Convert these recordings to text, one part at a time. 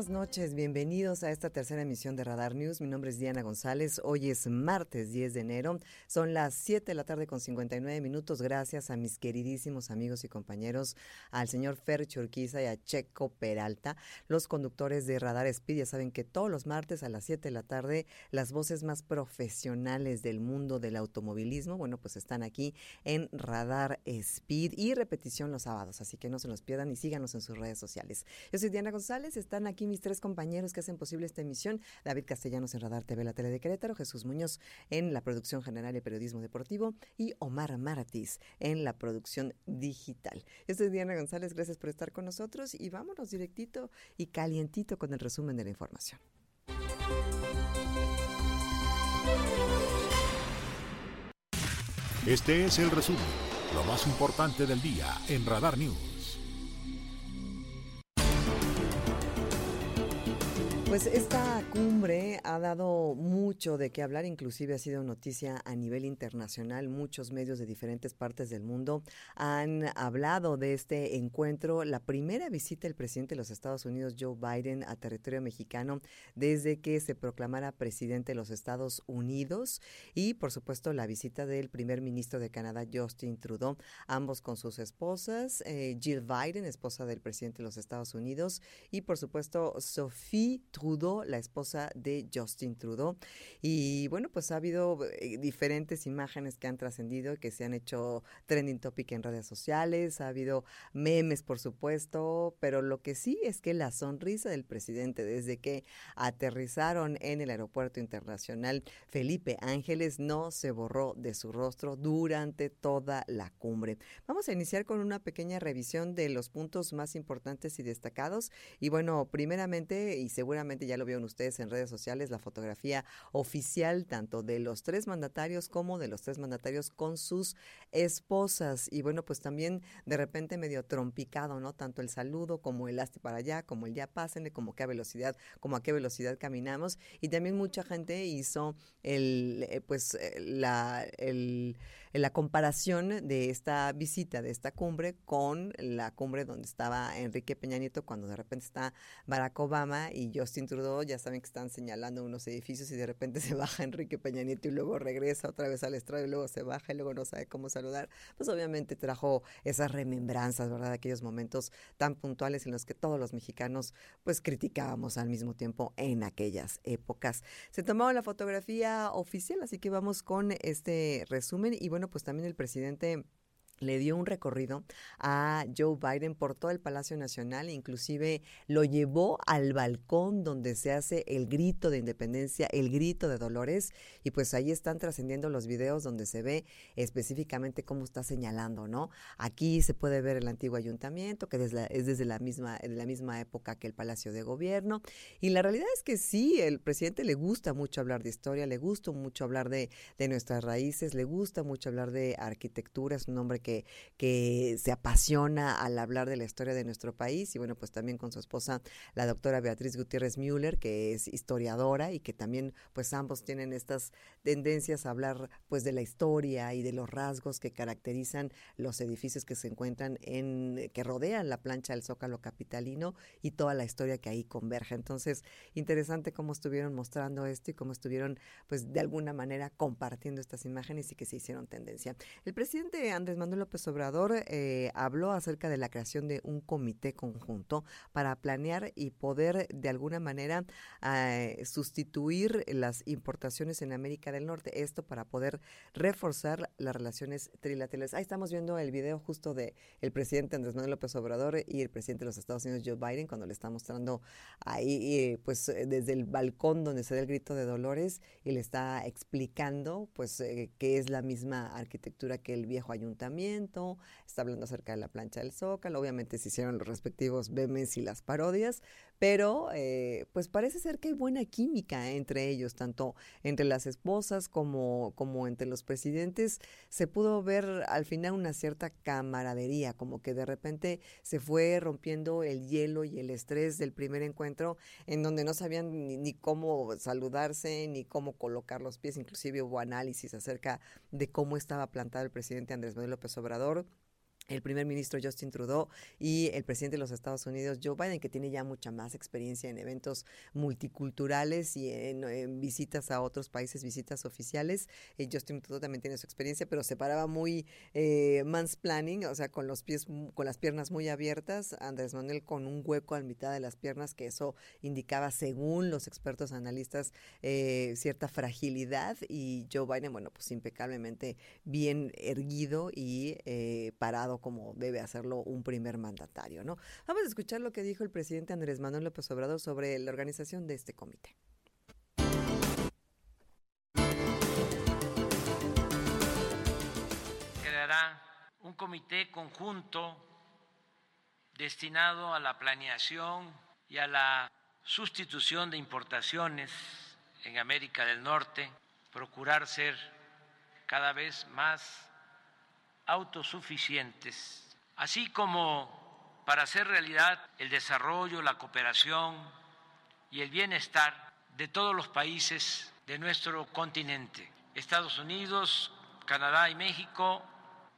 Buenas noches, bienvenidos a esta tercera emisión de Radar News. Mi nombre es Diana González. Hoy es martes 10 de enero. Son las 7 de la tarde con 59 minutos. Gracias a mis queridísimos amigos y compañeros, al señor Fer Churquiza y a Checo Peralta, los conductores de Radar Speed. Ya saben que todos los martes a las 7 de la tarde las voces más profesionales del mundo del automovilismo, bueno, pues están aquí en Radar Speed y repetición los sábados. Así que no se los pierdan y síganos en sus redes sociales. Yo soy Diana González. Están aquí mis tres compañeros que hacen posible esta emisión. David Castellanos en Radar TV, la tele de Querétaro, Jesús Muñoz en la producción general y periodismo deportivo y Omar Maratis en la producción digital. Yo soy Diana González, gracias por estar con nosotros y vámonos directito y calientito con el resumen de la información. Este es el resumen, lo más importante del día en Radar News. Pues esta cumbre ha dado mucho de qué hablar, inclusive ha sido noticia a nivel internacional. Muchos medios de diferentes partes del mundo han hablado de este encuentro, la primera visita del presidente de los Estados Unidos, Joe Biden, a territorio mexicano desde que se proclamara presidente de los Estados Unidos y, por supuesto, la visita del primer ministro de Canadá, Justin Trudeau, ambos con sus esposas, eh, Jill Biden, esposa del presidente de los Estados Unidos, y, por supuesto, Sophie la esposa de Justin Trudeau. Y bueno, pues ha habido eh, diferentes imágenes que han trascendido, que se han hecho trending topic en redes sociales, ha habido memes, por supuesto, pero lo que sí es que la sonrisa del presidente desde que aterrizaron en el aeropuerto internacional Felipe Ángeles no se borró de su rostro durante toda la cumbre. Vamos a iniciar con una pequeña revisión de los puntos más importantes y destacados. Y bueno, primeramente y seguramente ya lo vieron ustedes en redes sociales, la fotografía oficial tanto de los tres mandatarios como de los tres mandatarios con sus esposas. Y bueno, pues también de repente medio trompicado, ¿no? Tanto el saludo como el hazte para allá, como el ya pásenle, como qué velocidad, como a qué velocidad caminamos. Y también mucha gente hizo el, eh, pues, eh, la, el la comparación de esta visita, de esta cumbre, con la cumbre donde estaba Enrique Peña Nieto, cuando de repente está Barack Obama y Justin Trudeau, ya saben que están señalando unos edificios y de repente se baja Enrique Peña Nieto y luego regresa otra vez al estrado y luego se baja y luego no sabe cómo saludar, pues obviamente trajo esas remembranzas, ¿verdad? Aquellos momentos tan puntuales en los que todos los mexicanos pues criticábamos al mismo tiempo en aquellas épocas. Se tomaba la fotografía oficial, así que vamos con este resumen y bueno, bueno, pues también el presidente le dio un recorrido a Joe Biden por todo el Palacio Nacional, inclusive lo llevó al balcón donde se hace el grito de independencia, el grito de Dolores, y pues ahí están trascendiendo los videos donde se ve específicamente cómo está señalando, ¿no? Aquí se puede ver el antiguo ayuntamiento, que es desde la misma, de la misma época que el Palacio de Gobierno, y la realidad es que sí, el presidente le gusta mucho hablar de historia, le gusta mucho hablar de, de nuestras raíces, le gusta mucho hablar de arquitectura, es un hombre que que, se apasiona al hablar de la historia de nuestro país y bueno, pues también con su esposa, la doctora Beatriz Gutiérrez Müller, que es historiadora y que también pues ambos tienen estas tendencias a hablar pues de la historia y de los rasgos que caracterizan los edificios que se encuentran en, que rodean la plancha del Zócalo Capitalino y toda la historia que ahí converge. Entonces, interesante cómo estuvieron mostrando esto y cómo estuvieron pues de alguna manera compartiendo estas imágenes y que se hicieron tendencia. El presidente Andrés Manuel López Obrador eh, habló acerca de la creación de un comité conjunto para planear y poder de alguna manera eh, sustituir las importaciones en América del Norte. Esto para poder reforzar las relaciones trilaterales. Ahí estamos viendo el video justo de el presidente Andrés Manuel López Obrador y el presidente de los Estados Unidos Joe Biden cuando le está mostrando ahí eh, pues desde el balcón donde se da el grito de Dolores y le está explicando pues que es la misma arquitectura que el viejo ayuntamiento, está hablando acerca de la plancha del Zócalo, obviamente se hicieron los respectivos memes y las parodias, pero eh, pues parece ser que hay buena química entre ellos, tanto entre las esposas como, como entre los presidentes. Se pudo ver al final una cierta camaradería, como que de repente se fue rompiendo el hielo y el estrés del primer encuentro, en donde no sabían ni, ni cómo saludarse, ni cómo colocar los pies, inclusive hubo análisis acerca de cómo estaba plantado el presidente Andrés Manuel López Obrador el primer ministro Justin Trudeau y el presidente de los Estados Unidos Joe Biden, que tiene ya mucha más experiencia en eventos multiculturales y en, visitas a otros países, visitas oficiales. Eh, Justin Trudeau también tiene su experiencia, pero se paraba muy eh, mansplaining, o sea, con los pies, con las piernas muy abiertas. Andrés Manuel con un hueco a mitad de las piernas, que eso indicaba, según los expertos analistas, eh, cierta fragilidad. Y Joe Biden, bueno, pues impecablemente bien erguido y eh, parado como debe hacerlo un primer mandatario, ¿no? Vamos a escuchar lo que dijo el presidente Andrés Manuel López Obrador sobre la organización de este comité. Creará un comité conjunto destinado a la planeación y a la sustitución de importaciones en América del Norte, procurar ser cada vez más autosuficientes, así como para hacer realidad el desarrollo, la cooperación y el bienestar de todos los países de nuestro continente. Estados Unidos, Canadá y México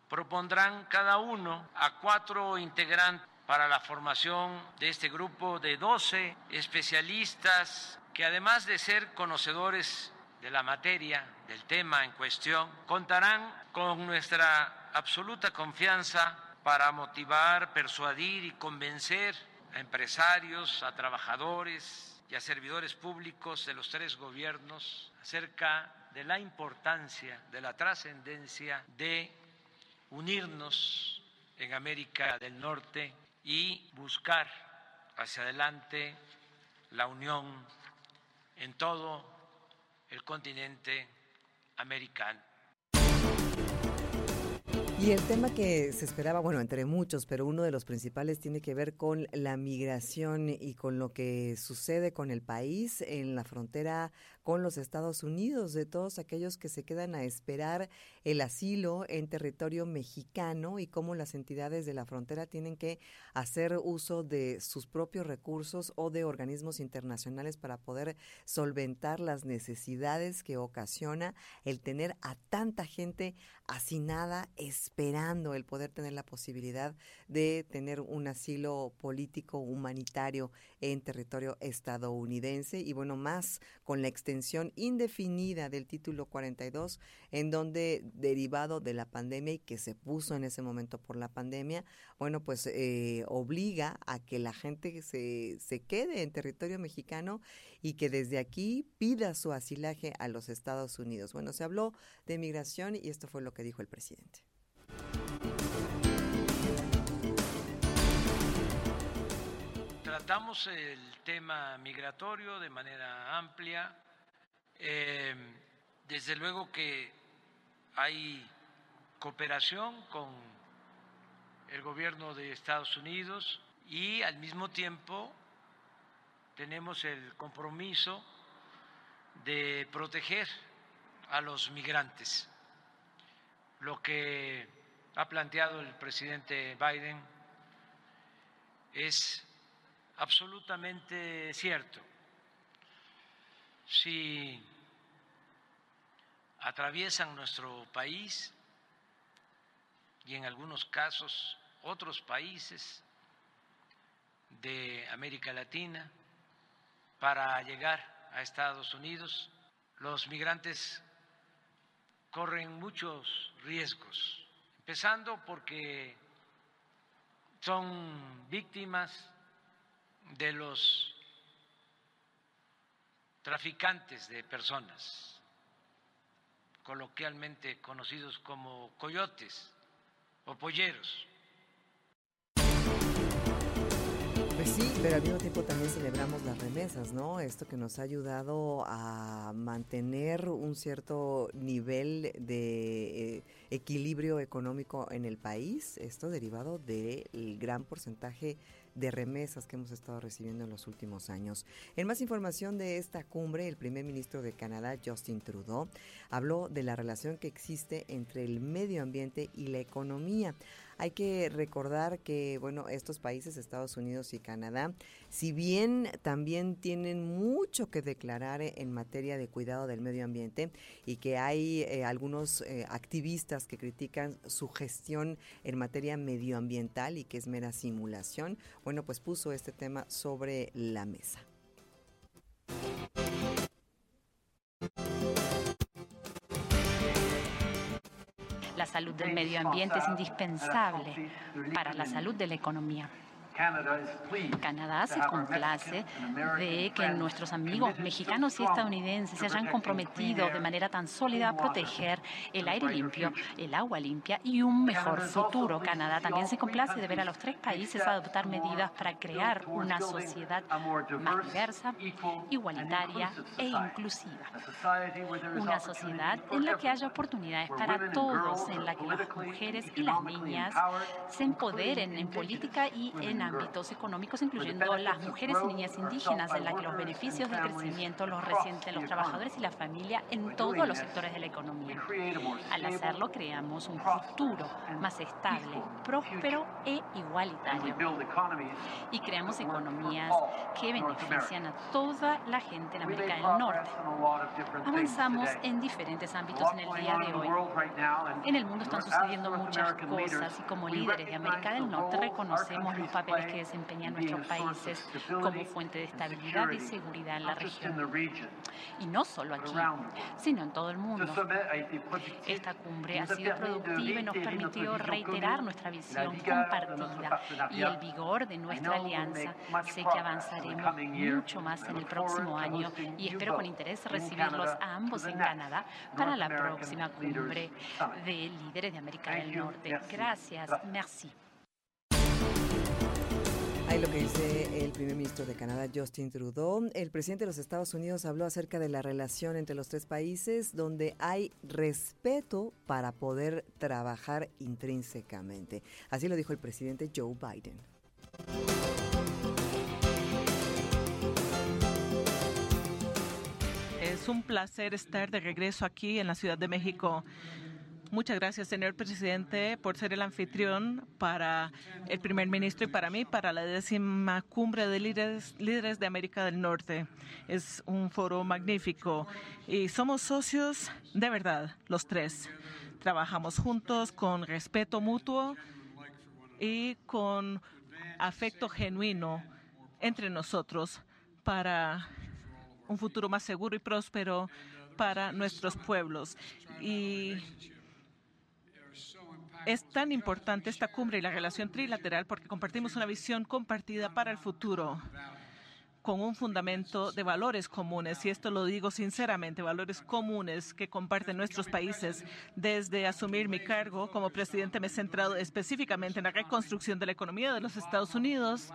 propondrán cada uno a cuatro integrantes para la formación de este grupo de 12 especialistas que además de ser conocedores de la materia, del tema en cuestión, contarán con nuestra absoluta confianza para motivar, persuadir y convencer a empresarios, a trabajadores y a servidores públicos de los tres gobiernos acerca de la importancia, de la trascendencia de unirnos en América del Norte y buscar hacia adelante la unión en todo el continente americano. Y el tema que se esperaba, bueno, entre muchos, pero uno de los principales tiene que ver con la migración y con lo que sucede con el país en la frontera con los Estados Unidos, de todos aquellos que se quedan a esperar el asilo en territorio mexicano y cómo las entidades de la frontera tienen que hacer uso de sus propios recursos o de organismos internacionales para poder solventar las necesidades que ocasiona el tener a tanta gente hacinada esperando el poder tener la posibilidad de tener un asilo político humanitario en territorio estadounidense y bueno, más con la extensión indefinida del título 42 en donde derivado de la pandemia y que se puso en ese momento por la pandemia, bueno, pues eh, obliga a que la gente se, se quede en territorio mexicano y que desde aquí pida su asilaje a los Estados Unidos. Bueno, se habló de migración y esto fue lo que dijo el presidente. Tratamos el tema migratorio de manera amplia. Eh, desde luego que hay cooperación con el gobierno de Estados Unidos y al mismo tiempo tenemos el compromiso de proteger a los migrantes. Lo que ha planteado el presidente Biden es absolutamente cierto. Si atraviesan nuestro país y en algunos casos otros países de América Latina para llegar a Estados Unidos, los migrantes corren muchos riesgos empezando porque son víctimas de los traficantes de personas, coloquialmente conocidos como coyotes o polleros. Pues sí, pero al mismo tiempo también celebramos las remesas, ¿no? Esto que nos ha ayudado a mantener un cierto nivel de eh, equilibrio económico en el país, esto derivado del gran porcentaje remesas que hemos estado recibiendo en los últimos años. En más información de esta cumbre, el primer ministro de Canadá, Justin Trudeau, habló de la relación que existe entre el medio ambiente y la economía. Hay que recordar que, bueno, estos países, Estados Unidos y Canadá, si bien también tienen mucho que declarar en materia de cuidado del medio ambiente y que hay eh, algunos eh, activistas que critican su gestión en materia medioambiental y que es mera simulación, bueno, pues puso este tema sobre la mesa. La salud del medio ambiente es indispensable para la salud de la economía. Canadá se complace de que nuestros amigos mexicanos y estadounidenses se hayan comprometido de manera tan sólida a proteger el aire limpio, el agua limpia y un mejor futuro. Canadá también se complace de ver a los tres países adoptar medidas para crear una sociedad más diversa, igualitaria e inclusiva. Una sociedad en la que haya oportunidades para todos, en la que las mujeres y las niñas se empoderen en política y en ámbitos económicos, incluyendo las mujeres y niñas indígenas, en la que los beneficios del crecimiento los resienten los trabajadores y la familia en todos los sectores de la economía. Al hacerlo, creamos un futuro más estable, próspero e igualitario. Y creamos economías que benefician a toda la gente en América del Norte. Avanzamos en diferentes ámbitos en el día de hoy. En el mundo están sucediendo muchas cosas y como líderes de América del Norte reconocemos los papeles que desempeñan nuestros países como fuente de estabilidad y seguridad en la región. Y no solo aquí, sino en todo el mundo. Esta cumbre ha sido productiva y nos permitió reiterar nuestra visión compartida y el vigor de nuestra alianza. Sé que avanzaremos mucho más en el próximo año y espero con interés recibirlos a ambos en Canadá para la próxima cumbre de líderes de América del Norte. Gracias. Merci. Lo que dice el primer ministro de Canadá, Justin Trudeau. El presidente de los Estados Unidos habló acerca de la relación entre los tres países, donde hay respeto para poder trabajar intrínsecamente. Así lo dijo el presidente Joe Biden. Es un placer estar de regreso aquí en la Ciudad de México. Muchas gracias, señor presidente, por ser el anfitrión para el primer ministro y para mí, para la décima cumbre de líderes, de América del Norte. Es un foro magnífico y somos socios de verdad, los tres. Trabajamos juntos con respeto mutuo y con afecto genuino entre nosotros para un futuro más seguro y próspero para nuestros pueblos. Y es tan importante esta cumbre y la relación trilateral porque compartimos una visión compartida para el futuro con un fundamento de valores comunes, y esto lo digo sinceramente, valores comunes que comparten nuestros países. Desde asumir mi cargo como presidente me he centrado específicamente en la reconstrucción de la economía de los Estados Unidos,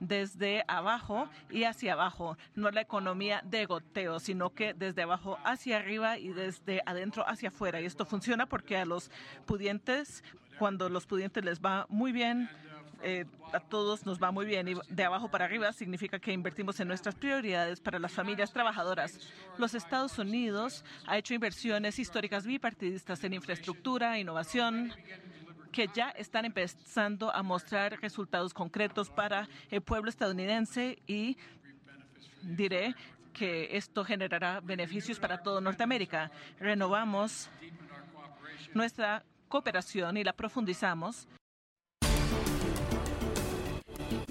desde abajo y hacia abajo, no la economía de goteo, sino que desde abajo hacia arriba y desde adentro hacia afuera. Y esto funciona porque a los pudientes, cuando los pudientes les va muy bien, eh, a todos nos va muy bien y de abajo para arriba significa que invertimos en nuestras prioridades para las familias trabajadoras. Los Estados Unidos ha hecho inversiones históricas bipartidistas en infraestructura, innovación, que ya están empezando a mostrar resultados concretos para el pueblo estadounidense y diré que esto generará beneficios para todo Norteamérica. Renovamos nuestra cooperación y la profundizamos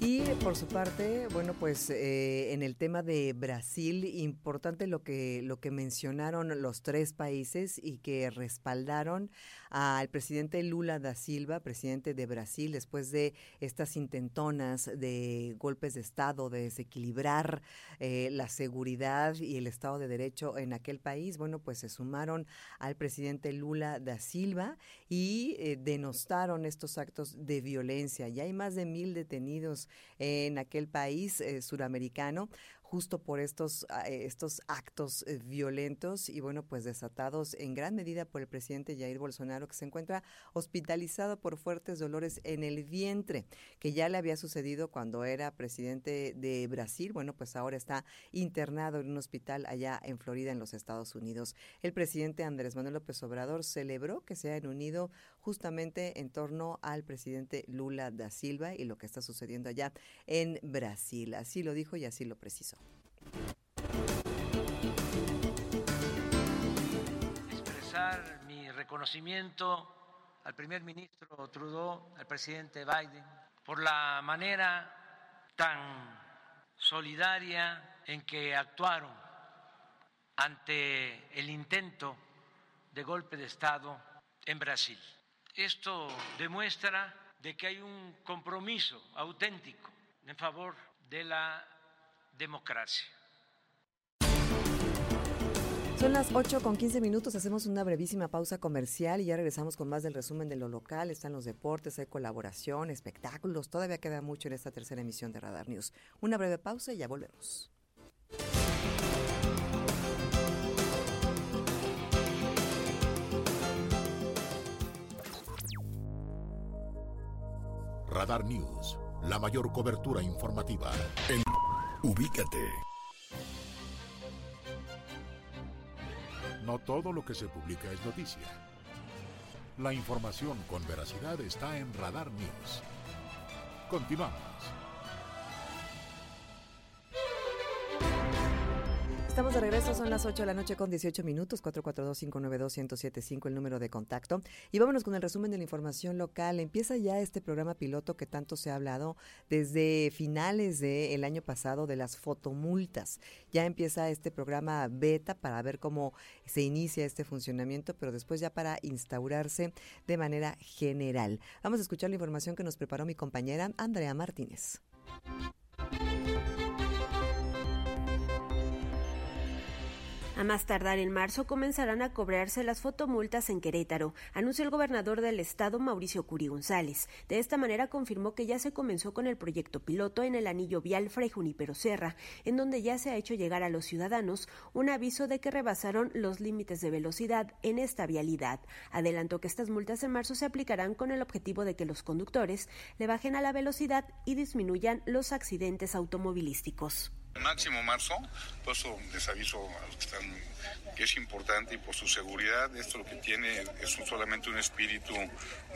Y por su parte, bueno, pues eh, en el tema de Brasil, importante lo que, lo que mencionaron los tres países y que respaldaron al presidente Lula da Silva, presidente de Brasil, después de estas intentonas de golpes de Estado, de desequilibrar eh, la seguridad y el Estado de Derecho en aquel país. Bueno, pues se sumaron al presidente Lula da Silva y eh, denostaron estos actos de violencia. Ya hay más de mil detenidos en aquel país eh, suramericano justo por estos, ah, eh, estos actos eh, violentos y bueno, pues desatados en gran medida por el presidente Jair Bolsonaro, que se encuentra hospitalizado por fuertes dolores en el vientre, que ya le había sucedido cuando era presidente de Brasil. Bueno, pues ahora está internado en un hospital allá en Florida, en los Estados Unidos. El presidente Andrés Manuel López Obrador celebró que se hayan unido justamente en torno al presidente Lula da Silva y lo que está sucediendo allá en Brasil. Así lo dijo y así lo precisó. Expresar mi reconocimiento al primer ministro Trudeau, al presidente Biden, por la manera tan solidaria en que actuaron ante el intento de golpe de Estado en Brasil. Esto demuestra de que hay un compromiso auténtico en favor de la democracia. Son las 8 con 15 minutos, hacemos una brevísima pausa comercial y ya regresamos con más del resumen de lo local. Están los deportes, hay colaboración, espectáculos, todavía queda mucho en esta tercera emisión de Radar News. Una breve pausa y ya volvemos. Radar News, la mayor cobertura informativa. En Ubícate. No todo lo que se publica es noticia. La información con veracidad está en Radar News. Continuamos. Estamos de regreso, son las 8 de la noche con 18 minutos, 442-592-1075 el número de contacto. Y vámonos con el resumen de la información local. Empieza ya este programa piloto que tanto se ha hablado desde finales del año pasado de las fotomultas. Ya empieza este programa beta para ver cómo se inicia este funcionamiento, pero después ya para instaurarse de manera general. Vamos a escuchar la información que nos preparó mi compañera Andrea Martínez. A más tardar en marzo comenzarán a cobrarse las fotomultas en Querétaro, anunció el gobernador del estado Mauricio Curi González. De esta manera confirmó que ya se comenzó con el proyecto piloto en el anillo vial Fray Junipero Serra, en donde ya se ha hecho llegar a los ciudadanos un aviso de que rebasaron los límites de velocidad en esta vialidad. Adelantó que estas multas en marzo se aplicarán con el objetivo de que los conductores le bajen a la velocidad y disminuyan los accidentes automovilísticos máximo marzo, por eso les aviso a los que están que es importante y por su seguridad, esto lo que tiene es solamente un espíritu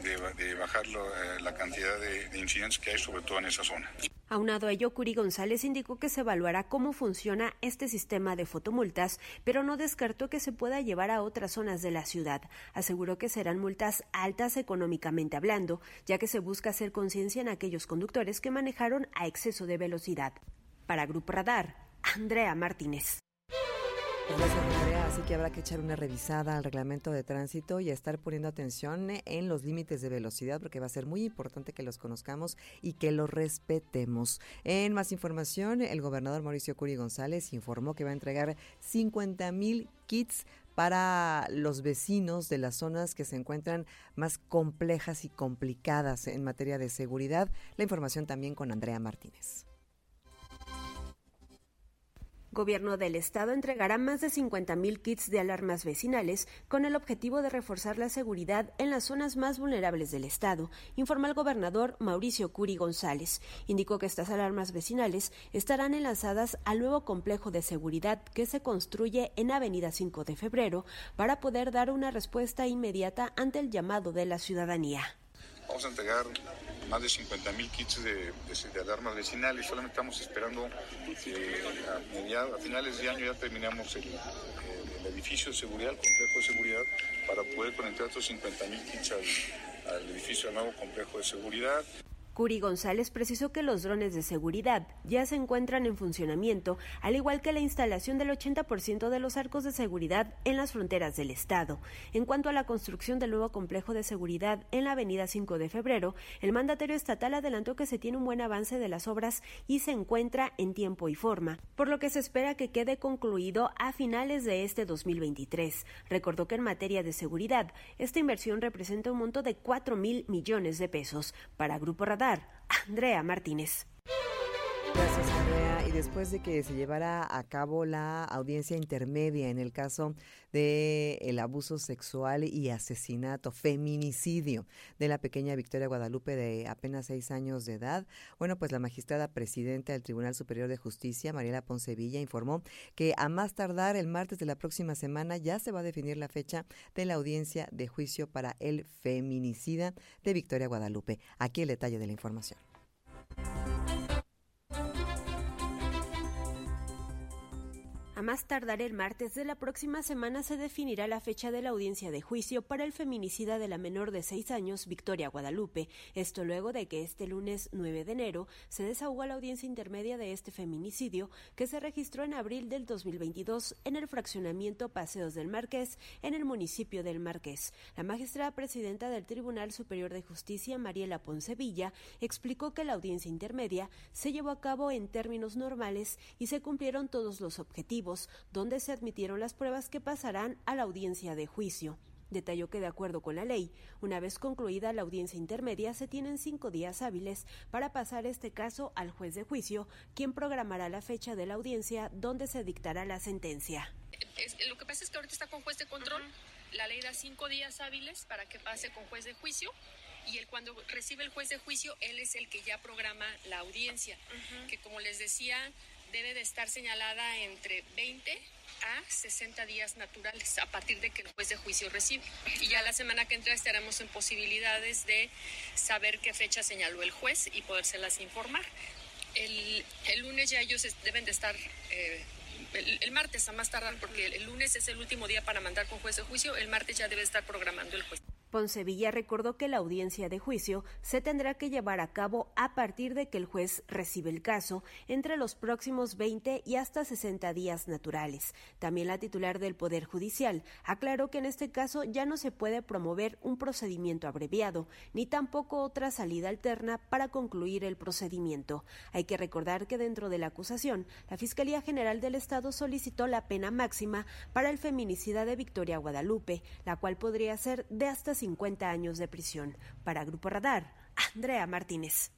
de, bajar eh, la cantidad de, incidentes que hay, sobre todo en esa zona. Aunado a ello, Curi González indicó que se evaluará cómo funciona este sistema de fotomultas, pero no descartó que se pueda llevar a otras zonas de la ciudad. Aseguró que serán multas altas económicamente hablando, ya que se busca hacer conciencia en aquellos conductores que manejaron a exceso de velocidad. Para Grupo Radar, Andrea Martínez. Pues gracias, Andrea. Así que habrá que echar una revisada al reglamento de tránsito y estar poniendo atención en los límites de velocidad, porque va a ser muy importante que los conozcamos y que los respetemos. En más información, el gobernador Mauricio Curi González informó que va a entregar 50 mil kits para los vecinos de las zonas que se encuentran más complejas y complicadas en materia de seguridad. La información también con Andrea Martínez. Gobierno del Estado entregará más de 50.000 kits de alarmas vecinales con el objetivo de reforzar la seguridad en las zonas más vulnerables del Estado, informó el gobernador Mauricio Curi González. Indicó que estas alarmas vecinales estarán enlazadas al nuevo complejo de seguridad que se construye en Avenida 5 de Febrero para poder dar una respuesta inmediata ante el llamado de la ciudadanía. Vamos a entregar más de 50 mil kits de, alarmas vecinales. Solamente estamos esperando que a, finales de año ya terminamos el, edificio de seguridad, el complejo de seguridad, para poder conectar estos 50 mil kits al, al edificio del nuevo complejo de seguridad. Curi González precisó que los drones de seguridad ya se encuentran en funcionamiento, al igual que la instalación del 80% de los arcos de seguridad en las fronteras del Estado. En cuanto a la construcción del nuevo complejo de seguridad en la avenida 5 de febrero, el mandatario estatal adelantó que se tiene un buen avance de las obras y se encuentra en tiempo y forma, por lo que se espera que quede concluido a finales de este 2023. Recordó que en materia de seguridad, esta inversión representa un monto de 4 mil millones de pesos. Para Grupo Radar, Andrea Martínez. Gracias, Andrea. Después de que se llevara a cabo la audiencia intermedia en el caso de el abuso sexual y asesinato, feminicidio de la pequeña Victoria Guadalupe de apenas seis años de edad, bueno, pues la magistrada presidenta del Tribunal Superior de Justicia, Mariela Poncevilla, informó que a más tardar el martes de la próxima semana ya se va a definir la fecha de la audiencia de juicio para el feminicida de Victoria Guadalupe. Aquí el detalle de la información. Más tardar el martes de la próxima semana se definirá la fecha de la audiencia de juicio para el feminicida de la menor de seis años, Victoria Guadalupe. Esto luego de que este lunes 9 de enero se desahogó la audiencia intermedia de este feminicidio que se registró en abril del 2022 en el fraccionamiento Paseos del Marqués, en el municipio del Marqués. La magistrada presidenta del Tribunal Superior de Justicia, Mariela Poncevilla, explicó que la audiencia intermedia se llevó a cabo en términos normales y se cumplieron todos los objetivos donde se admitieron las pruebas que pasarán a la audiencia de juicio. Detalló que de acuerdo con la ley, una vez concluida la audiencia intermedia, se tienen cinco días hábiles para pasar este caso al juez de juicio, quien programará la fecha de la audiencia donde se dictará la sentencia. lo que pasa es que ahorita está con juez de control. La ley da cinco días hábiles para que pase con juez de juicio y él cuando recibe el juez de juicio, él es el que ya programa la audiencia, que como les decía, debe de estar señalada entre 20 a 60 días naturales a partir de que el juez de juicio recibe. Y ya la semana que entra estaremos en posibilidades de saber qué fecha señaló el juez y podérselas informar. El, el lunes ya ellos deben de estar, eh, el, el, martes a más tardar, porque el lunes es el último día para mandar con juez de juicio, el martes ya debe estar programando el juez. Poncevilla recordó que la audiencia de juicio se tendrá que llevar a cabo a partir de que el juez recibe el caso entre los próximos 20 y hasta 60 días naturales. También la titular del Poder Judicial aclaró que en este caso ya no se puede promover un procedimiento abreviado, ni tampoco otra salida alterna para concluir el procedimiento. Hay que recordar que dentro de la acusación, la Fiscalía General del Estado solicitó la pena máxima para el feminicida de Victoria Guadalupe, la cual podría ser de hasta 50 años de prisión. Para Grupo Radar, Andrea Martínez.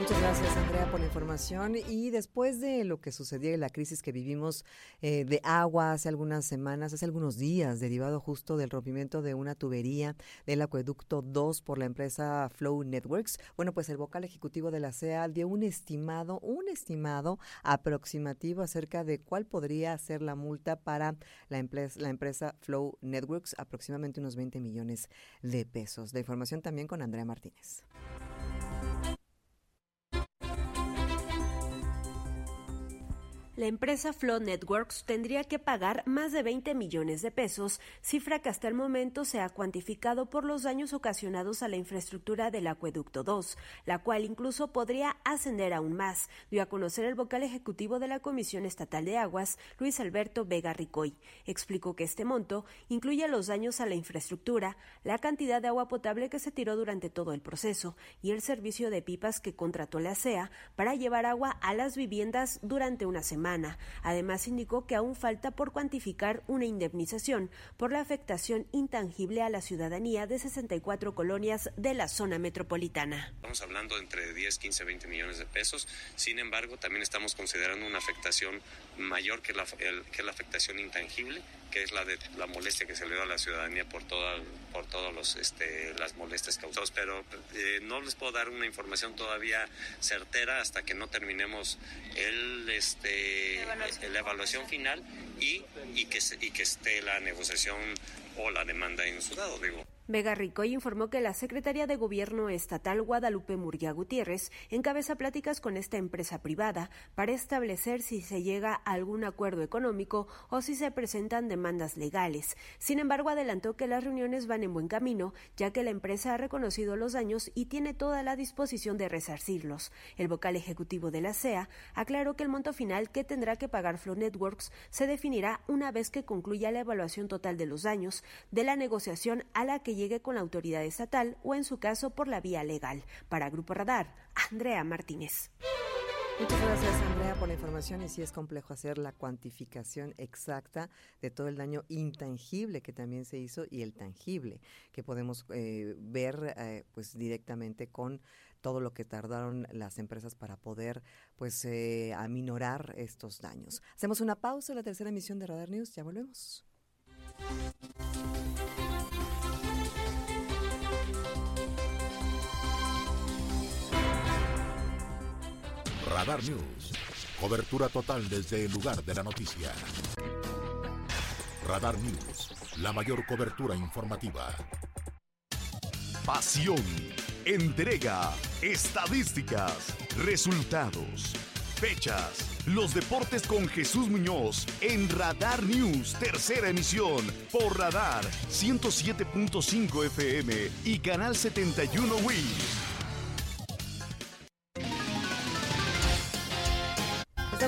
Muchas gracias, Andrea, por la información. Y después de lo que sucedió en la crisis que vivimos eh, de agua hace algunas semanas, hace algunos días, derivado justo del rompimiento de una tubería del acueducto 2 por la empresa Flow Networks, bueno, pues el vocal ejecutivo de la CEA dio un estimado, un estimado aproximativo acerca de cuál podría ser la multa para la empresa, la empresa Flow Networks, aproximadamente unos 20 millones de pesos. De información también con Andrea Martínez. La empresa Flow Networks tendría que pagar más de 20 millones de pesos, cifra que hasta el momento se ha cuantificado por los daños ocasionados a la infraestructura del acueducto 2, la cual incluso podría ascender aún más, dio a conocer el vocal ejecutivo de la Comisión Estatal de Aguas, Luis Alberto Vega Ricoy. Explicó que este monto incluye los daños a la infraestructura, la cantidad de agua potable que se tiró durante todo el proceso y el servicio de pipas que contrató la CEA para llevar agua a las viviendas durante una semana. Además, indicó que aún falta por cuantificar una indemnización por la afectación intangible a la ciudadanía de 64 colonias de la zona metropolitana. Estamos hablando de entre 10, 15, 20 millones de pesos. Sin embargo, también estamos considerando una afectación mayor que la, que la afectación intangible, que es la de la molestia que se le da a la ciudadanía por toda, por todos los este, las molestias causadas. Pero eh, no les puedo dar una información todavía certera hasta que no terminemos el este la evaluación, final y, y, que, y que esté la negociación o la demanda en su dado, digo. Vega Ricoy informó que la Secretaría de Gobierno Estatal Guadalupe Murguía Gutiérrez encabeza pláticas con esta empresa privada para establecer si se llega a algún acuerdo económico o si se presentan demandas legales. Sin embargo, adelantó que las reuniones van en buen camino, ya que la empresa ha reconocido los daños y tiene toda la disposición de resarcirlos. El vocal ejecutivo de la CEA aclaró que el monto final que tendrá que pagar Flow Networks se definirá una vez que concluya la evaluación total de los daños de la negociación a la que llegue con la autoridad estatal o en su caso por la vía legal. Para Grupo Radar, Andrea Martínez. Muchas gracias, Andrea, por la información. Y sí es complejo hacer la cuantificación exacta de todo el daño intangible que también se hizo y el tangible que podemos eh, ver eh, pues directamente con todo lo que tardaron las empresas para poder pues eh, aminorar estos daños. Hacemos una pausa en la tercera emisión de Radar News. Ya volvemos. Radar News. Cobertura total desde el lugar de la noticia. Radar News. La mayor cobertura informativa. Pasión, entrega, estadísticas, resultados, fechas. Los deportes con Jesús Muñoz en Radar News, tercera emisión, por Radar 107.5 FM y Canal 71 Wii.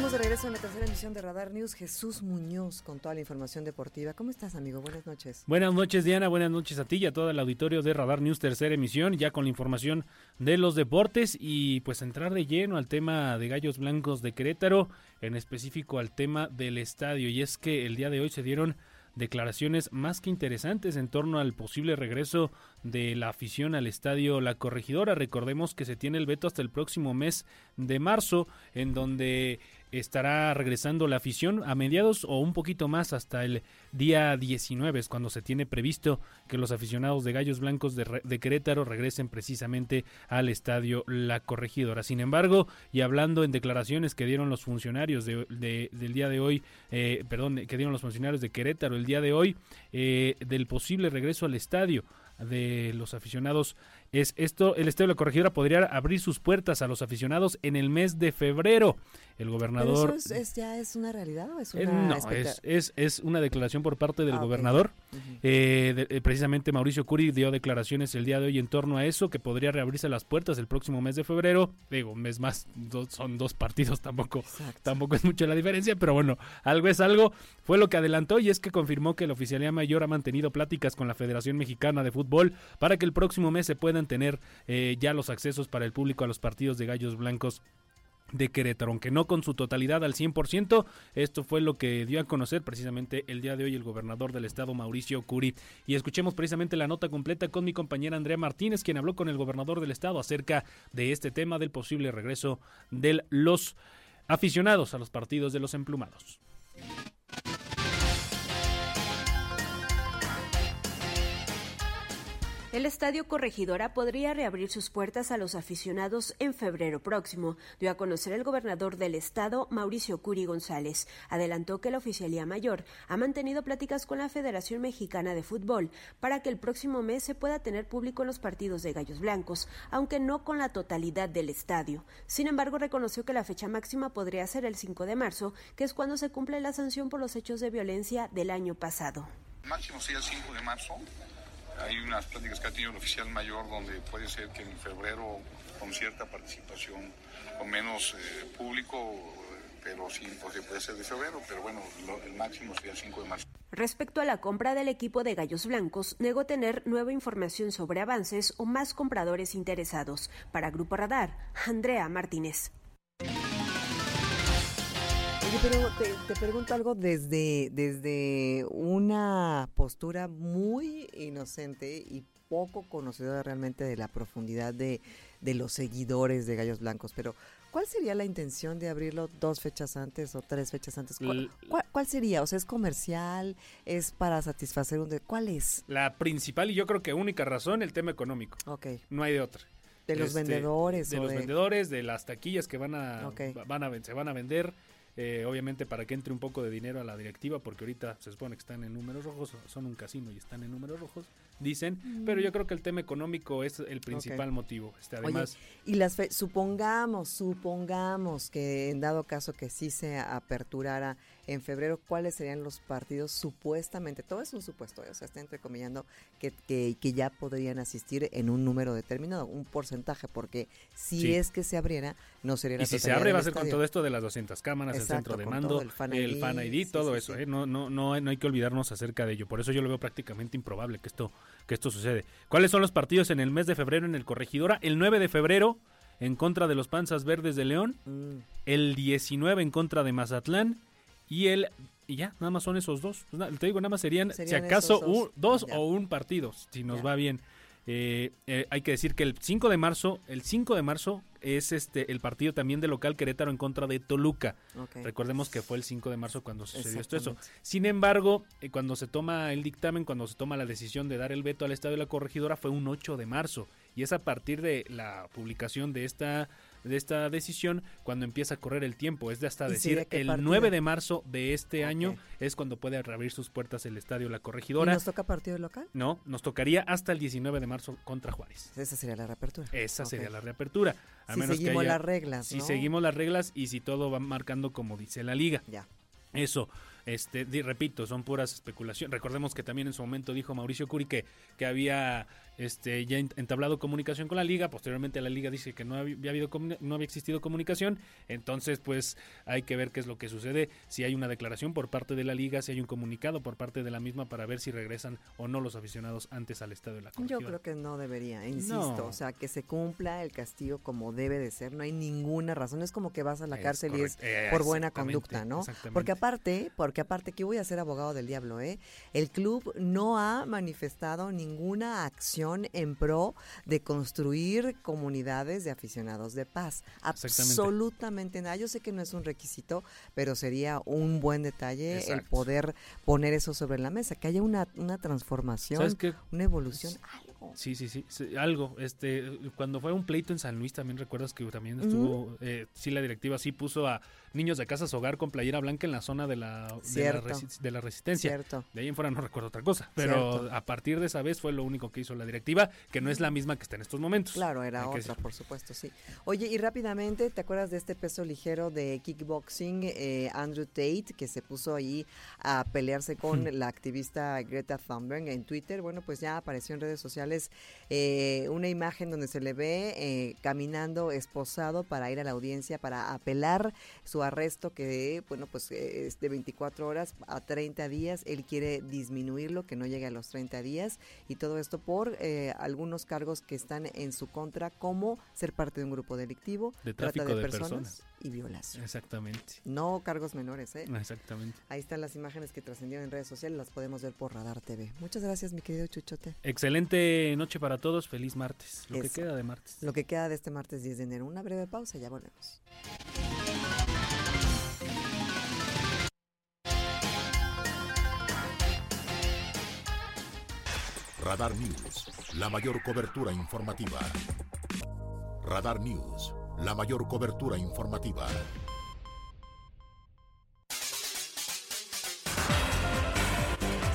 Estamos de regreso en la tercera emisión de Radar News. Jesús Muñoz con toda la información deportiva. ¿Cómo estás, amigo? Buenas noches. Buenas noches, Diana. Buenas noches a ti y a todo el auditorio de Radar News, tercera emisión, ya con la información de los deportes y pues entrar de lleno al tema de Gallos Blancos de Querétaro, en específico al tema del estadio. Y es que el día de hoy se dieron declaraciones más que interesantes en torno al posible regreso de la afición al estadio La Corregidora. Recordemos que se tiene el veto hasta el próximo mes de marzo, en donde estará regresando la afición a mediados o un poquito más hasta el día 19, es cuando se tiene previsto que los aficionados de Gallos Blancos de, Querétaro regresen precisamente al estadio La Corregidora. Sin embargo, y hablando en declaraciones que dieron los funcionarios de, del día de hoy, eh, perdón, que dieron los funcionarios de Querétaro el día de hoy, eh, del posible regreso al estadio de los aficionados es esto, el Estadio de la Corregidora podría abrir sus puertas a los aficionados en el mes de febrero. El gobernador... eso es, ya es una realidad o es una... no, es, es, una declaración por parte del ah, gobernador. Eh, eh, precisamente Mauricio Curi dio declaraciones el día de hoy en torno a eso, que podría reabrirse las puertas el próximo mes de febrero. Digo, un mes más, son dos partidos, tampoco, tampoco es mucho la diferencia, pero bueno, algo es algo. Fue lo que adelantó y es que confirmó que la Oficialía Mayor ha mantenido pláticas con la Federación Mexicana de Fútbol para que el próximo mes se puedan tener eh, ya los accesos para el público a los partidos de Gallos Blancos de Querétaro, aunque no con su totalidad al 100%. Esto fue lo que dio a conocer precisamente el día de hoy el gobernador del estado, Mauricio Curi. Y escuchemos precisamente la nota completa con mi compañera Andrea Martínez, quien habló con el gobernador del estado acerca de este tema del posible regreso de los aficionados a los partidos de los emplumados. El Estadio Corregidora podría reabrir sus puertas a los aficionados en febrero próximo, dio a conocer el gobernador del estado, Mauricio Curi González. Adelantó que la Oficialía Mayor ha mantenido pláticas con la Federación Mexicana de Fútbol para que el próximo mes se pueda tener público en los partidos de Gallos Blancos, aunque no con la totalidad del estadio. Sin embargo, reconoció que la fecha máxima podría ser el 5 de marzo, que es cuando se cumple la sanción por los hechos de violencia del año pasado. Máximo sería el 5 de marzo hay unas pláticas que ha tenido el oficial mayor donde puede ser que en febrero con cierta participación, con menos eh, público, pero sí puede ser de febrero, pero bueno, el máximo sería el 5 de marzo. Respecto a la compra del equipo de Gallos Blancos, negó tener nueva información sobre avances o más compradores interesados. Para Grupo Radar, Andrea Martínez. Oye, pero te, pregunto algo desde, desde una postura muy inocente y poco conocedora realmente de la profundidad de, los seguidores de Gallos Blancos, pero ¿cuál sería la intención de abrirlo dos fechas antes o tres fechas antes? ¿Cuál, cuál, sería? O sea, ¿es comercial? ¿Es para satisfacer un... ¿Cuál es? La principal y yo creo que única razón, el tema económico. Ok. No hay de otra. De los este, vendedores. De los vendedores, de las taquillas que van a, van a, se van a vender eh, obviamente para que entre un poco de dinero a la directiva, porque ahorita se supone que están en números rojos, son un casino y están en números rojos, dicen, pero yo creo que el tema económico es el principal motivo. Este, además, y las supongamos, supongamos que en dado caso que sí se aperturara en febrero, ¿cuáles serían los partidos supuestamente? Todo es un supuesto, o sea, está entrecomillando que, que, que ya podrían asistir en un número determinado, un porcentaje, porque si es que se abriera, no sería la Y si se abre va a ser con todo esto de las 200 cámaras, el centro de mando, el Fan ID, todo eso, ¿eh? no, no, no, no hay que olvidarnos acerca de ello. Por eso yo lo veo prácticamente improbable que esto, que esto sucede. ¿Cuáles son los partidos en el mes de febrero en el Corregidora? El 9 de febrero en contra de los Panzas Verdes de León, mm. el 19 en contra de Mazatlán y el y ya, nada más son esos dos. Te digo, nada más serían, si acaso dos, o un partido, si nos va bien. Eh, eh, hay que decir que el 5 de marzo, el 5 de marzo es este el partido también de local Querétaro en contra de Toluca. Recordemos que fue el 5 de marzo cuando sucedió esto eso. Sin embargo, eh, cuando se toma el dictamen, cuando se toma la decisión de dar el veto al Estadio de la Corregidora fue un 8 de marzo y es a partir de la publicación de esta de esta decisión cuando empieza a correr el tiempo. Es de hasta decir, el 9 de marzo de este año es cuando puede reabrir sus puertas el estadio La Corregidora. ¿Y nos toca partido local? No, nos tocaría hasta el 19 de marzo contra Juárez. Esa sería la reapertura. Esa sería la reapertura. A si seguimos las reglas. Si seguimos las reglas y si todo va marcando como dice la liga. Ya. Eso. Este, repito, son puras especulaciones. Recordemos que también en su momento dijo Mauricio Curi que, que había este, ya entablado comunicación con la liga, posteriormente la liga dice que no había, habido no había existido comunicación, entonces pues hay que ver qué es lo que sucede, si hay una declaración por parte de la liga, si hay un comunicado por parte de la misma para ver si regresan o no los aficionados antes al estadio de la Yo creo que no debería, insisto, o sea, que se cumpla el castigo como debe de ser, no hay ninguna razón, es como que vas a la cárcel y es por buena conducta, ¿no? Porque aparte, porque aparte que voy a ser abogado del diablo, ¿eh? El club no ha manifestado ninguna acción en pro de construir comunidades de aficionados de paz. Absolutamente nada. Yo sé que no es un requisito, pero sería un buen detalle el poder poner eso sobre la mesa, que haya una, una transformación, una evolución. Sí, sí, sí, algo. Este, cuando fue un pleito en San Luis, también recuerdas que también estuvo, eh, sí, la directiva sí puso a niños de casas hogar con playera blanca en la zona de la, de la, resistencia. De ahí en fuera no recuerdo otra cosa, pero a partir de esa vez fue lo único que hizo la directiva, que no es la misma que está en estos momentos. Claro, era otra, por supuesto, sí. Oye, y rápidamente, ¿te acuerdas de este peso ligero de kickboxing, eh, Andrew Tate, que se puso ahí a pelearse con la activista Greta Thunberg en Twitter? Bueno, pues ya apareció en redes sociales eh, una imagen donde se le ve eh, caminando esposado para ir a la audiencia para apelar su arresto que, bueno, pues es de 24 horas a 30 días. Él quiere disminuirlo, que no llegue a los 30 días y todo esto por eh, algunos cargos que están en su contra, como ser parte de un grupo delictivo, de tráfico de, personas, y violación. Exactamente. No cargos menores, ¿eh? Exactamente. Ahí están las imágenes que trascendieron en redes sociales, las podemos ver por Radar TV. Muchas gracias, mi querido Chuchote. Excelente noche para todos, feliz martes. Lo que queda de martes. Lo que queda de este martes 10 de enero. Una breve pausa, ya volvemos. Radar News, la mayor cobertura informativa. Radar News, la mayor cobertura informativa.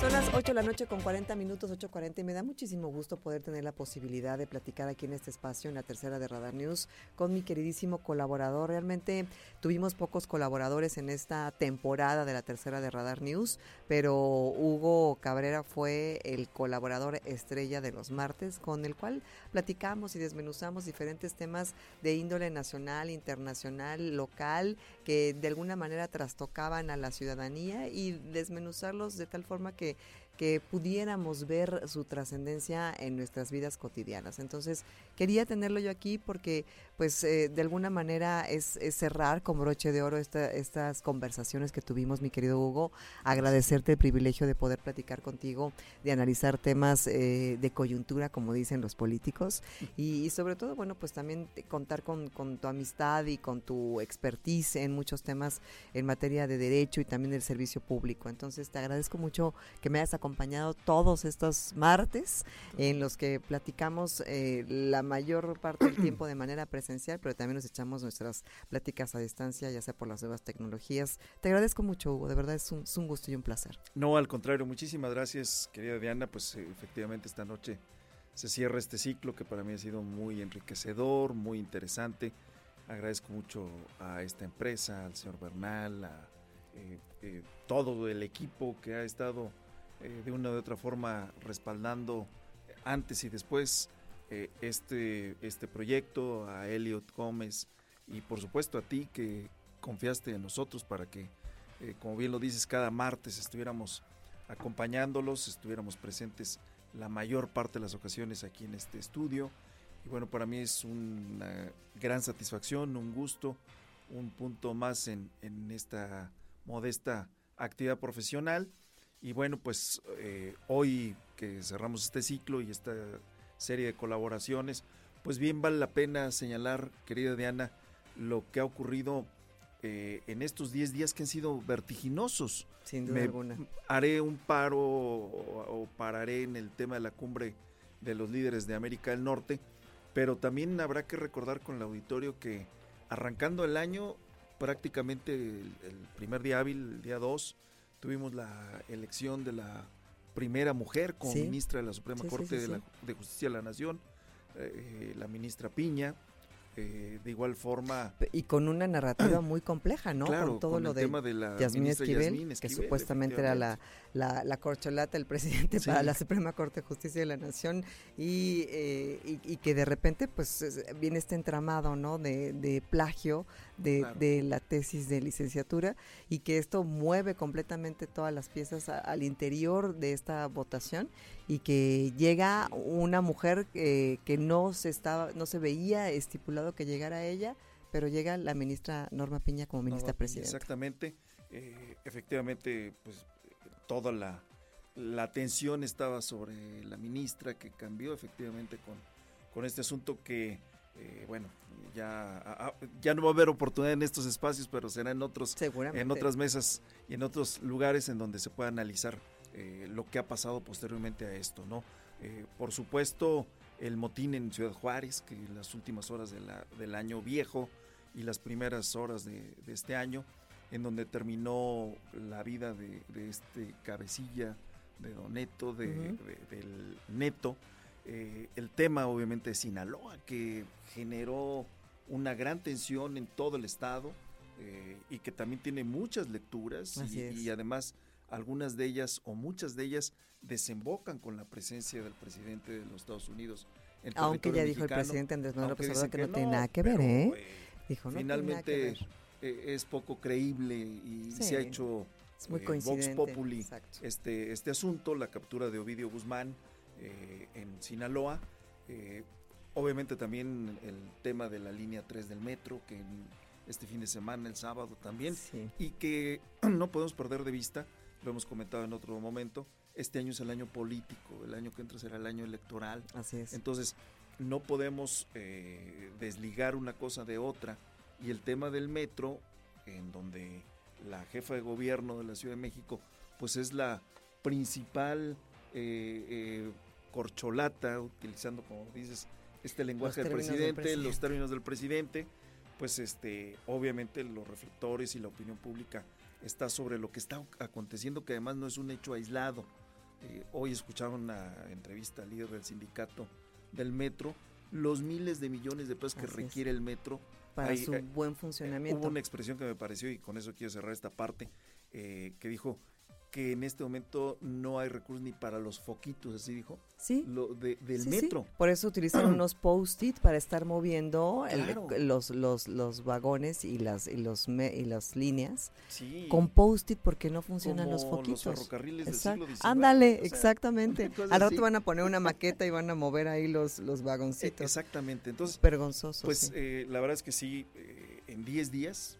Son las 8 de la noche con 40 minutos, 8.40 y me da muchísimo gusto poder tener la posibilidad de platicar aquí en este espacio, en la tercera de Radar News, con mi queridísimo colaborador. Realmente tuvimos pocos colaboradores en esta temporada de la tercera de Radar News, pero Hugo Cabrera fue el colaborador estrella de los martes, con el cual platicamos y desmenuzamos diferentes temas de índole nacional, internacional, local, que de alguna manera trastocaban a la ciudadanía y desmenuzarlos de tal forma que que pudiéramos ver su trascendencia en nuestras vidas cotidianas. Entonces, quería tenerlo yo aquí porque pues eh, de alguna manera es, cerrar con broche de oro estas conversaciones que tuvimos, mi querido Hugo. Agradecerte el privilegio de poder platicar contigo, de analizar temas eh, de coyuntura, como dicen los políticos, y, sobre todo, bueno, pues también contar con, tu amistad y con tu expertise en muchos temas en materia de derecho y también del servicio público. Entonces, te agradezco mucho que me hayas acompañado acompañado todos estos martes en los que platicamos eh, la mayor parte del tiempo de manera presencial, pero también nos echamos nuestras pláticas a distancia, ya sea por las nuevas tecnologías. Te agradezco mucho, Hugo, de verdad es un, gusto y un placer. No, al contrario, muchísimas gracias, querida Diana, pues eh, efectivamente esta noche se cierra este ciclo que para mí ha sido muy enriquecedor, muy interesante. Agradezco mucho a esta empresa, al señor Bernal, a eh, eh, todo el equipo que ha estado de una u otra forma respaldando antes y después este, este proyecto, a Elliot Gómez y por supuesto a ti que confiaste en nosotros para que, como bien lo dices, cada martes estuviéramos acompañándolos, estuviéramos presentes la mayor parte de las ocasiones aquí en este estudio. Y bueno, para mí es una gran satisfacción, un gusto, un punto más en, en esta modesta actividad profesional. Y bueno, pues eh, hoy que cerramos este ciclo y esta serie de colaboraciones, pues bien vale la pena señalar, querida Diana, lo que ha ocurrido eh, en estos 10 días que han sido vertiginosos. Sin duda alguna. Haré un paro o, pararé en el tema de la cumbre de los líderes de América del Norte, pero también habrá que recordar con el auditorio que arrancando el año prácticamente el, primer día hábil, el día 2, tuvimos la elección de la primera mujer como ministra de la Suprema Corte de, la, de, Justicia de la Nación, eh, la ministra Piña. Eh, de igual forma. Y con una narrativa muy compleja, ¿no? con todo lo de, tema de la Yasmín Esquivel, que supuestamente era la, la, corcholata del presidente para la Suprema Corte de Justicia de la Nación y, eh, y, que de repente pues viene este entramado, ¿no? De, de plagio de, de, la tesis de licenciatura y que esto mueve completamente todas las piezas al interior de esta votación y que llega una mujer eh, que no se estaba no se veía estipulado que llegara ella pero llega la ministra Norma Piña como ministra presidenta. exactamente. Eh, efectivamente pues toda la la atención estaba sobre la ministra que cambió efectivamente con con este asunto que eh, bueno ya ya no va a haber oportunidad en estos espacios pero será en otros en otras mesas y en otros lugares en donde se pueda analizar eh, lo que ha pasado posteriormente a esto, ¿no? Eh, por supuesto, el motín en Ciudad Juárez, que en las últimas horas del año viejo y las primeras horas de, este año, en donde terminó la vida de, este cabecilla de Doneto, de, del Neto. Eh, el tema, obviamente, de Sinaloa, que generó una gran tensión en todo el estado y que también tiene muchas lecturas y, además algunas de ellas o muchas de ellas desembocan con la presencia del presidente de los Estados Unidos. Aunque ya dijo el presidente Andrés Manuel López Obrador que, no, tiene nada que ver, ¿eh? Dijo, finalmente es poco creíble y se ha hecho muy eh, Vox Populi este, este asunto, la captura de Ovidio Guzmán eh, en Sinaloa. Eh, obviamente también el tema de la línea 3 del metro, que este fin de semana, el sábado también, y que no podemos perder de vista lo hemos comentado en otro momento, este año es el año político, el año que entra será el año electoral. Así es. Entonces, no podemos eh, desligar una cosa de otra. Y el tema del metro, en donde la jefa de gobierno de la Ciudad de México, pues es la principal eh, eh, corcholata, utilizando, como dices, este lenguaje del presidente, los términos del presidente, pues este, obviamente los reflectores y la opinión pública está sobre lo que está aconteciendo, que además no es un hecho aislado. Eh, hoy escucharon una entrevista al líder del sindicato del metro, los miles de millones de pesos que requiere el metro. Para su eh, buen funcionamiento. hubo una expresión que me pareció, y con eso quiero cerrar esta parte, eh, que dijo, que en este momento no hay recursos ni para los foquitos, así dijo. Sí. Lo de, del metro. Por eso utilizan unos post-it para estar moviendo los, los, los vagones y las y los y las líneas. Sí. Con post-it porque no funcionan los foquitos. Los ferrocarriles del siglo Ándale, exactamente. Al rato van a poner una maqueta y van a mover ahí los, los vagoncitos. Exactamente. Entonces, vergonzoso. Pues eh, la verdad es que sí, eh, en 10 días,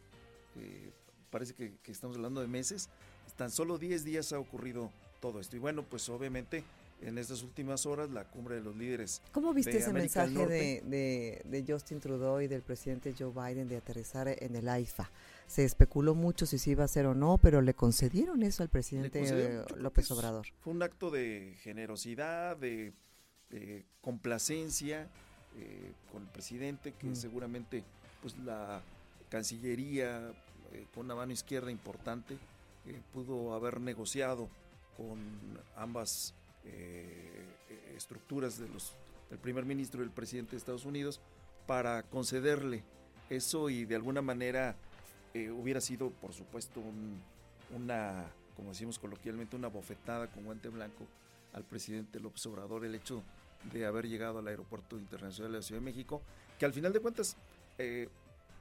eh, parece que, que estamos hablando de meses, tan solo 10 días ha ocurrido todo esto. Y bueno, pues obviamente en estas últimas horas la cumbre de los líderes. ¿Cómo viste ese mensaje de, de, Justin Trudeau y del presidente Joe Biden de aterrizar en el AIFA? Se especuló mucho si se iba a hacer o no, pero le concedieron eso al presidente López Obrador. Fue un acto de generosidad, de, complacencia eh, con el presidente, que mm. seguramente pues la Cancillería, eh, con una mano izquierda importante, eh, pudo haber negociado con ambas eh, estructuras de los, del primer ministro y el presidente de Estados Unidos para concederle eso y de alguna manera eh, hubiera sido, por supuesto, una, como decimos coloquialmente, una bofetada con guante blanco al presidente López Obrador el hecho de haber llegado al aeropuerto internacional de la Ciudad de México, que al final de cuentas eh,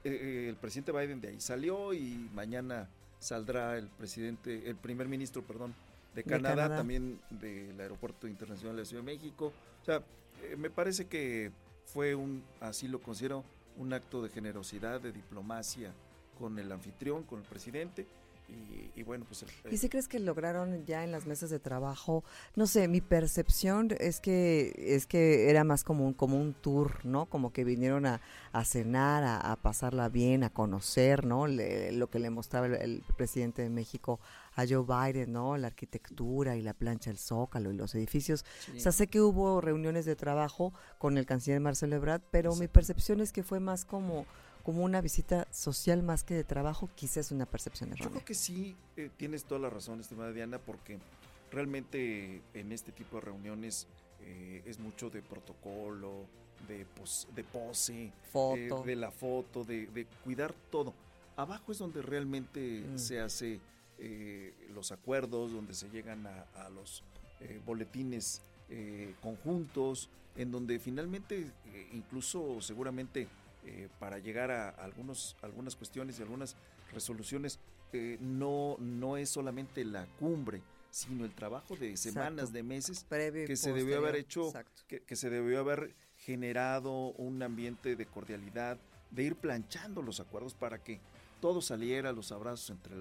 el presidente Biden de ahí salió y mañana saldrá el presidente, el primer ministro, perdón, de Canadá, también del Aeropuerto Internacional de la Ciudad de México. O sea, eh, me parece que fue un, así lo considero, un acto de generosidad, de diplomacia con el anfitrión, con el presidente, y, bueno, pues... ¿Y si crees que lograron ya en las mesas de trabajo? No sé, mi percepción es que es que era más como un, como un tour, ¿no? Como que vinieron a, cenar, a, pasarla bien, a conocer, ¿no? lo que le mostraba el, presidente de México a Joe Biden, ¿no? La arquitectura y la plancha del Zócalo y los edificios. O sea, sé que hubo reuniones de trabajo con el canciller Marcelo Ebrard, pero mi percepción es que fue más como como una visita social más que de trabajo, quizás es una percepción errónea. Yo creo que sí, eh, tienes toda la razón, estimada Diana, porque realmente en este tipo de reuniones eh, es mucho de protocolo, de, de pose, foto. de la foto, de, cuidar todo. Abajo es donde realmente mm. se hace eh, los acuerdos, donde se llegan a, los boletines conjuntos, en donde finalmente incluso seguramente eh, para llegar a algunos, algunas cuestiones y algunas resoluciones, eh, no, no es solamente la cumbre, sino el trabajo de semanas, de meses que se debió haber hecho, que, se debió haber generado un ambiente de cordialidad, de ir planchando los acuerdos para que todo saliera, los abrazos entre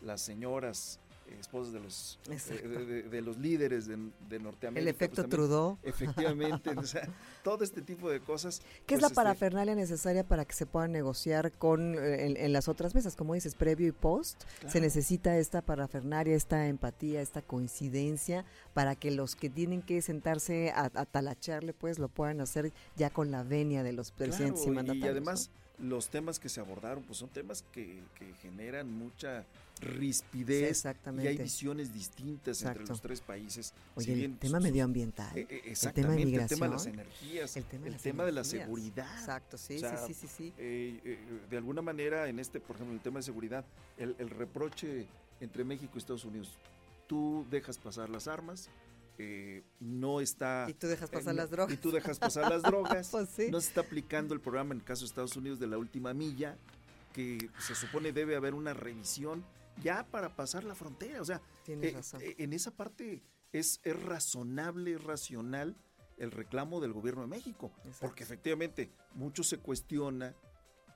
las señoras, esposas de los eh, de, los líderes de, Norteamérica. El efecto pues, Trudeau. Efectivamente, o sea, todo este tipo de cosas. ¿Qué es pues, la este parafernalia necesaria para que se pueda negociar con eh, en, las otras mesas? Como dices, previo y post, se necesita esta parafernalia, esta empatía, esta coincidencia para que los que tienen que sentarse a, talacharle, pues lo puedan hacer ya con la venia de los presidentes y mandatarios. Y además, los temas que se abordaron, pues son temas que, que generan mucha rispidez y hay visiones distintas entre los tres países. Oye, el tema medioambiental, eh, eh, el tema de migración, el tema de las energías, el tema, de, la seguridad. Exacto, sí, sí, sí, sí. Eh, de alguna manera, en este, por ejemplo, el tema de seguridad, el, reproche entre México y Estados Unidos, tú dejas pasar las armas, no está... Y tú dejas pasar las drogas. Y tú dejas pasar las drogas. pues sí. No se está aplicando el programa en el caso de Estados Unidos de la última milla, que se supone debe haber una revisión ya para pasar la frontera. O sea, eh, eh, en esa parte es, es razonable, es racional el reclamo del gobierno de México, porque efectivamente mucho se cuestiona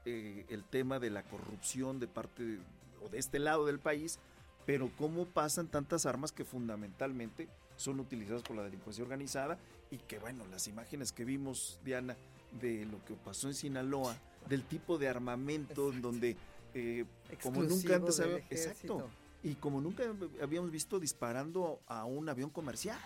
eh, el tema de la corrupción de parte o de este lado del país, pero cómo pasan tantas armas que fundamentalmente son utilizadas por la delincuencia organizada y que bueno, las imágenes que vimos, Diana, de lo que pasó en Sinaloa, del tipo de armamento en donde eh, como nunca antes había, exacto. Y como nunca habíamos visto disparando a un avión comercial.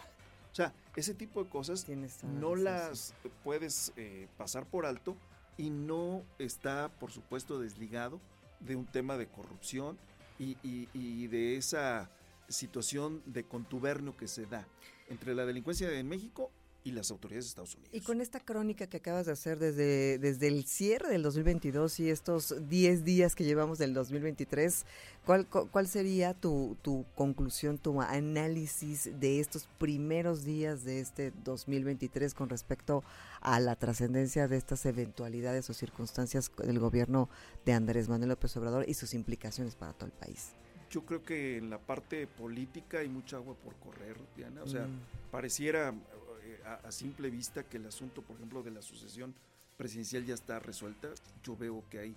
O sea ese tipo de cosas no las puedes eh, pasar por alto y no está por supuesto desligado de un tema de corrupción y, y de esa situación de contubernio que se da entre la delincuencia en México y las autoridades de Estados Unidos. Y con esta crónica que acabas de hacer desde, desde el cierre del 2022 y estos 10 días que llevamos del 2023, ¿cuál, cuál sería tu, tu conclusión, tu análisis de estos primeros días de este 2023 con respecto a la trascendencia de estas eventualidades o circunstancias del gobierno de Andrés Manuel López Obrador y sus implicaciones para todo el país? Yo creo que en la parte política hay mucha agua por correr, Diana. O sea, mm. pareciera a, simple vista que el asunto, por ejemplo, de la sucesión presidencial ya está resuelta. Yo veo que hay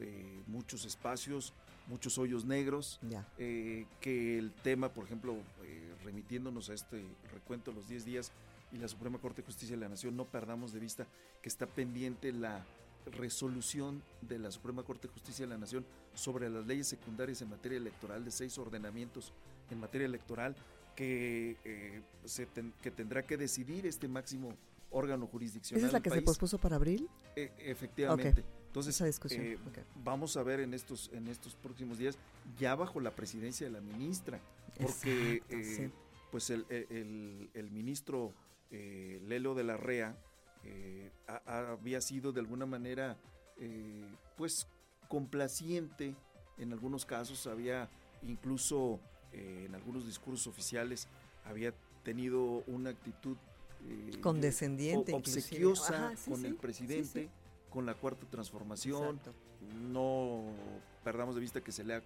eh, muchos espacios, muchos hoyos negros, eh, que el tema, por ejemplo, eh, remitiéndonos a este recuento de los 10 días y la Suprema Corte de Justicia de la Nación, no perdamos de vista que está pendiente la resolución de la Suprema Corte de Justicia de la Nación sobre las leyes secundarias en materia electoral de seis ordenamientos en materia electoral que, eh, se que tendrá que decidir este máximo órgano jurisdiccional. ¿Esa es la que se pospuso para abril? E, efectivamente. Entonces, eh, vamos a ver en estos, en estos próximos días, ya bajo la presidencia de la ministra, porque eh, pues el, el, ministro Lelo de la REA había sido de alguna manera pues complaciente en algunos casos, había incluso en algunos discursos oficiales, había tenido una actitud eh, condescendiente, obsequiosa con el presidente, con la cuarta transformación. No perdamos de vista que se le ha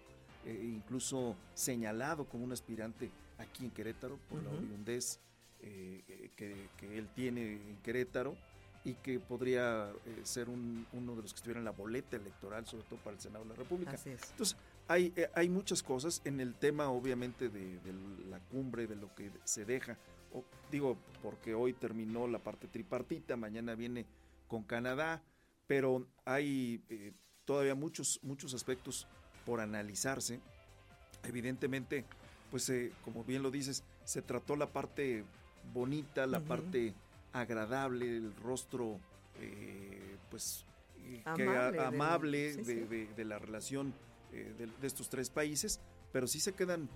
eh, incluso señalado como un aspirante aquí en Querétaro por la oriundez eh, que, él tiene en Querétaro y que podría ser uno de los que estuviera en la boleta electoral, sobre todo para el Senado de la República. Entonces, hay, hay muchas cosas en el tema, obviamente, de, de, la cumbre, de lo que se deja digo, porque hoy terminó la parte tripartita, mañana viene con Canadá, pero hay eh, todavía muchos, muchos aspectos por analizarse. Evidentemente, pues eh, como bien lo dices, se trató la parte bonita, la parte agradable, el rostro eh, pues amable, de, la relación de, estos tres países, pero sí se quedan,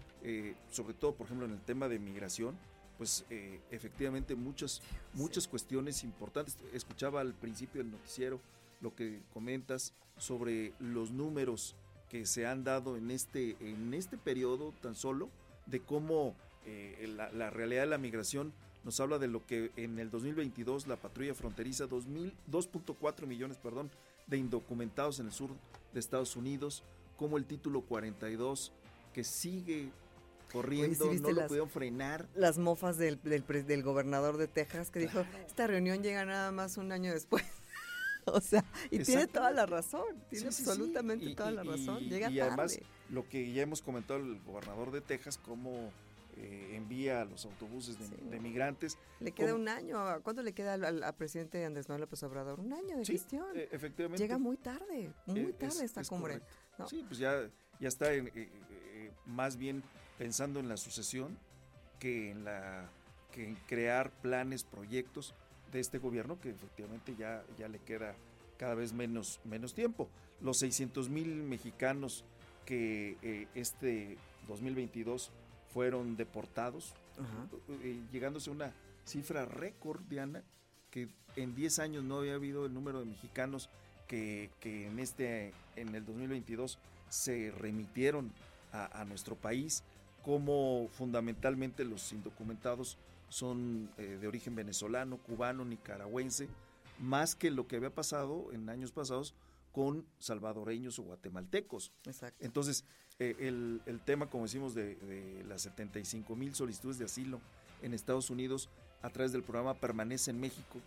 sobre todo por ejemplo en el tema de migración, pues eh, efectivamente muchas, muchas cuestiones importantes. Escuchaba al principio del noticiero lo que comentas sobre los números que se han dado en este, en este periodo tan solo, de cómo eh, la, realidad de la migración nos habla de lo que en el 2022 la patrulla fronteriza 2.4 millones perdón, de indocumentados en el sur de Estados Unidos, como el título 42 que sigue corriendo, no lo pudieron frenar. Las mofas del, del, gobernador de Texas que dijo, esta reunión llega nada más un año después. o sea, y tiene toda la razón, tiene absolutamente toda la razón. Llega y además, lo que ya hemos comentado el gobernador de Texas, cómo eh, envía a los autobuses de, migrantes. Le queda un año. ¿Cuánto le queda al, presidente Andrés Manuel López Obrador? Un año de gestión. Eh, efectivamente. Llega muy tarde, muy eh, tarde esta cumbre. Sí, pues ya, ya está más bien pensando en la sucesión que en, la, que en crear planes, proyectos de este gobierno que efectivamente ya, ya le queda cada vez menos, menos tiempo. Los 600 mil mexicanos que eh, este 2022 fueron deportados, eh, llegándose a una cifra récord, Diana, que en 10 años no había habido el número de mexicanos que, que en, este, en el 2022 se remitieron a, a nuestro país como fundamentalmente los indocumentados son eh, de origen venezolano, cubano, nicaragüense, más que lo que había pasado en años pasados con salvadoreños o guatemaltecos. Exacto. Entonces, eh, el, tema, como decimos, de, las 75 mil solicitudes de asilo en Estados Unidos a través del programa Permanece en México,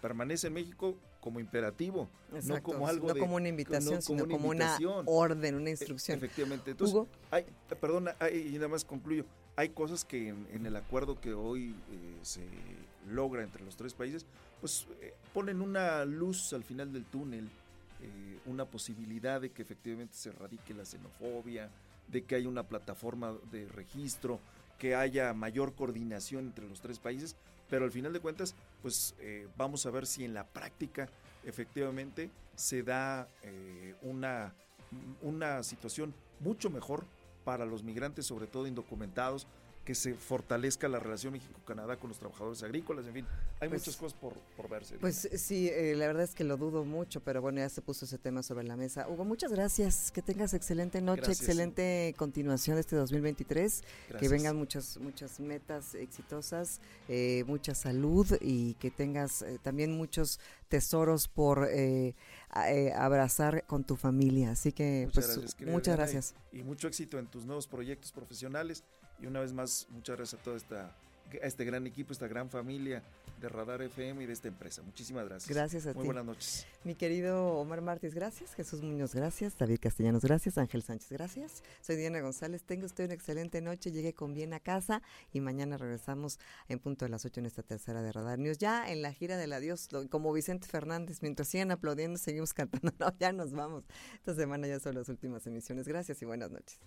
permanece en México como imperativo, no como algo no como una invitación, sino como una, orden, una instrucción. efectivamente. Entonces, Hay, perdona, y nada más concluyo. Hay cosas que en, el acuerdo que hoy eh, se logra entre los tres países, pues eh, ponen una luz al final del túnel, eh, una posibilidad de que efectivamente se erradique la xenofobia, de que haya una plataforma de registro, que haya mayor coordinación entre los tres países, pero al final de cuentas, pues eh, vamos a ver si en la práctica efectivamente se da eh, una, una situación mucho mejor para los migrantes, sobre todo indocumentados, que se fortalezca la relación México-Canadá con los trabajadores agrícolas, en fin, hay pues muchas cosas por, por verse. Pues sí, eh, la verdad es que lo dudo mucho, pero bueno, ya se puso ese tema sobre la mesa. Hugo, muchas gracias, que tengas excelente noche, excelente continuación de este 2023, que vengan muchas, muchas metas exitosas, eh, mucha salud y que tengas eh, también muchos tesoros por abrazar con tu familia. Así que, muchas pues, gracias, muchas gracias. y mucho éxito en tus nuevos proyectos profesionales y una vez más, muchas gracias a toda esta a este gran equipo, esta gran familia de Radar FM y de esta empresa. Muchísimas gracias. Gracias a ti. Muy buenas noches. Mi querido Omar Martínez, gracias. Jesús Muñoz, gracias. David Castellanos, gracias. Ángel Sánchez, gracias. Soy Diana González. Tenga usted una excelente noche. Llegue con bien a casa y mañana regresamos en punto de las 8 en esta tercera de Radar News. Ya en la gira del adiós, como Vicente Fernández, mientras sigan aplaudiendo, seguimos cantando. No, ya nos vamos. Esta semana ya son las últimas emisiones. Gracias y buenas noches.